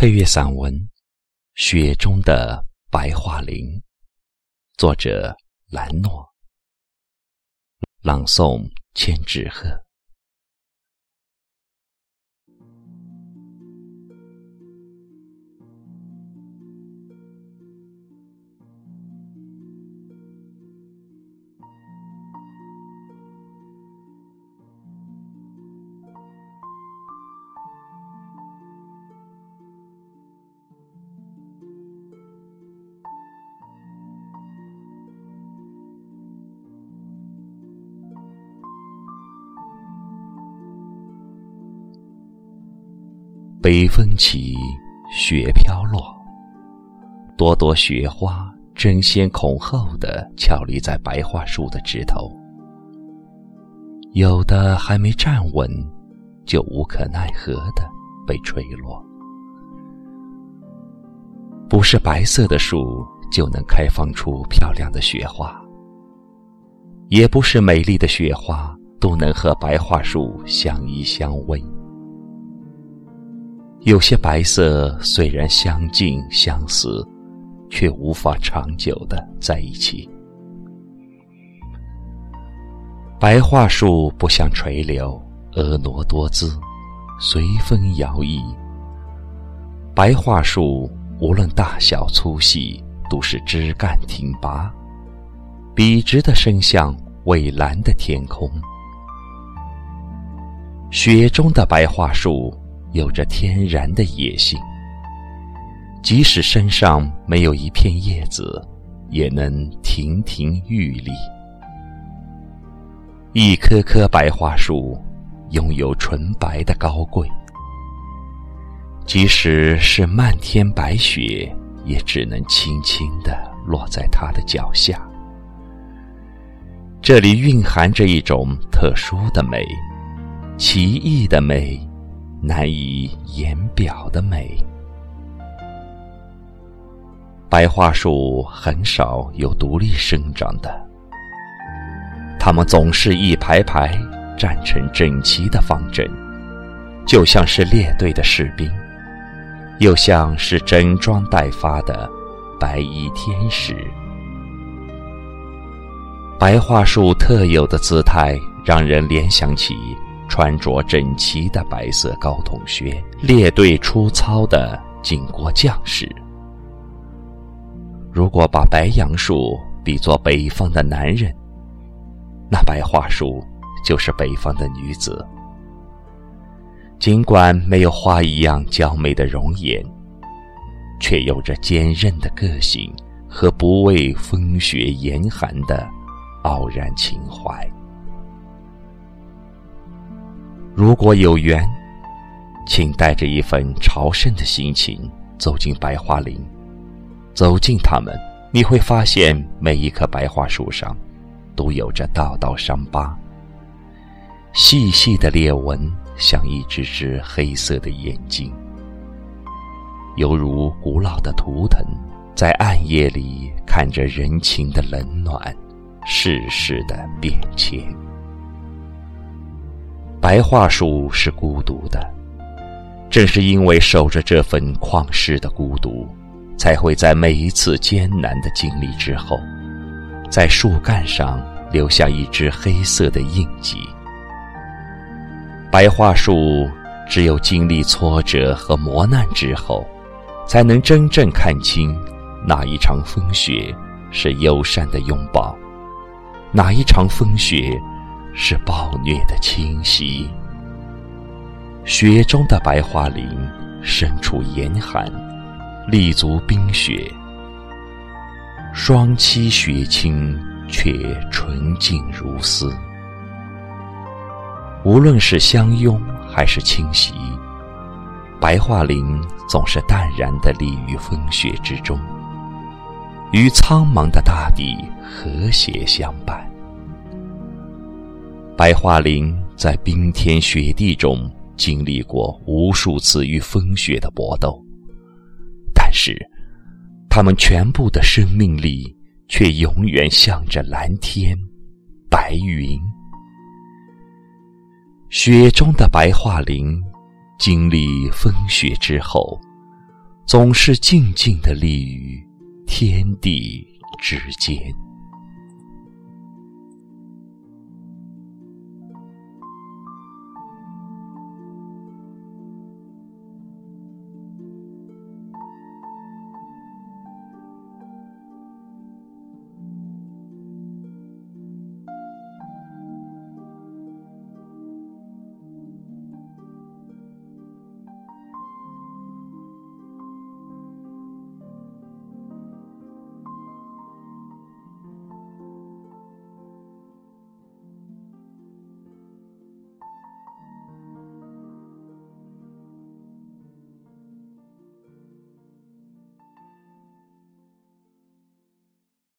配乐散文《雪中的白桦林》，作者兰诺，朗诵千纸鹤。北风起，雪飘落，朵朵雪花争先恐后的俏立在白桦树的枝头，有的还没站稳，就无可奈何的被吹落。不是白色的树就能开放出漂亮的雪花，也不是美丽的雪花都能和白桦树相依相偎。有些白色虽然相近相似，却无法长久的在一起。白桦树不像垂柳，婀娜多姿，随风摇曳。白桦树无论大小粗细，都是枝干挺拔，笔直的伸向蔚蓝的天空。雪中的白桦树。有着天然的野性，即使身上没有一片叶子，也能亭亭玉立。一棵棵白桦树拥有纯白的高贵，即使是漫天白雪，也只能轻轻地落在它的脚下。这里蕴含着一种特殊的美，奇异的美。难以言表的美。白桦树很少有独立生长的，它们总是一排排站成整齐的方阵，就像是列队的士兵，又像是整装待发的白衣天使。白桦树特有的姿态，让人联想起。穿着整齐的白色高筒靴，列队出操的警国将士。如果把白杨树比作北方的男人，那白桦树就是北方的女子。尽管没有花一样娇美的容颜，却有着坚韧的个性和不畏风雪严寒的傲然情怀。如果有缘，请带着一份朝圣的心情走进白桦林。走进它们，你会发现每一棵白桦树上都有着道道伤疤，细细的裂纹像一只只黑色的眼睛，犹如古老的图腾，在暗夜里看着人情的冷暖，世事的变迁。白桦树是孤独的，正是因为守着这份旷世的孤独，才会在每一次艰难的经历之后，在树干上留下一只黑色的印记。白桦树只有经历挫折和磨难之后，才能真正看清哪一场风雪是友善的拥抱，哪一场风雪。是暴虐的侵袭。雪中的白桦林，身处严寒，立足冰雪，双栖雪清，却纯净如丝。无论是相拥还是侵袭，白桦林总是淡然地立于风雪之中，与苍茫的大地和谐相伴。白桦林在冰天雪地中经历过无数次与风雪的搏斗，但是，他们全部的生命力却永远向着蓝天、白云。雪中的白桦林，经历风雪之后，总是静静的立于天地之间。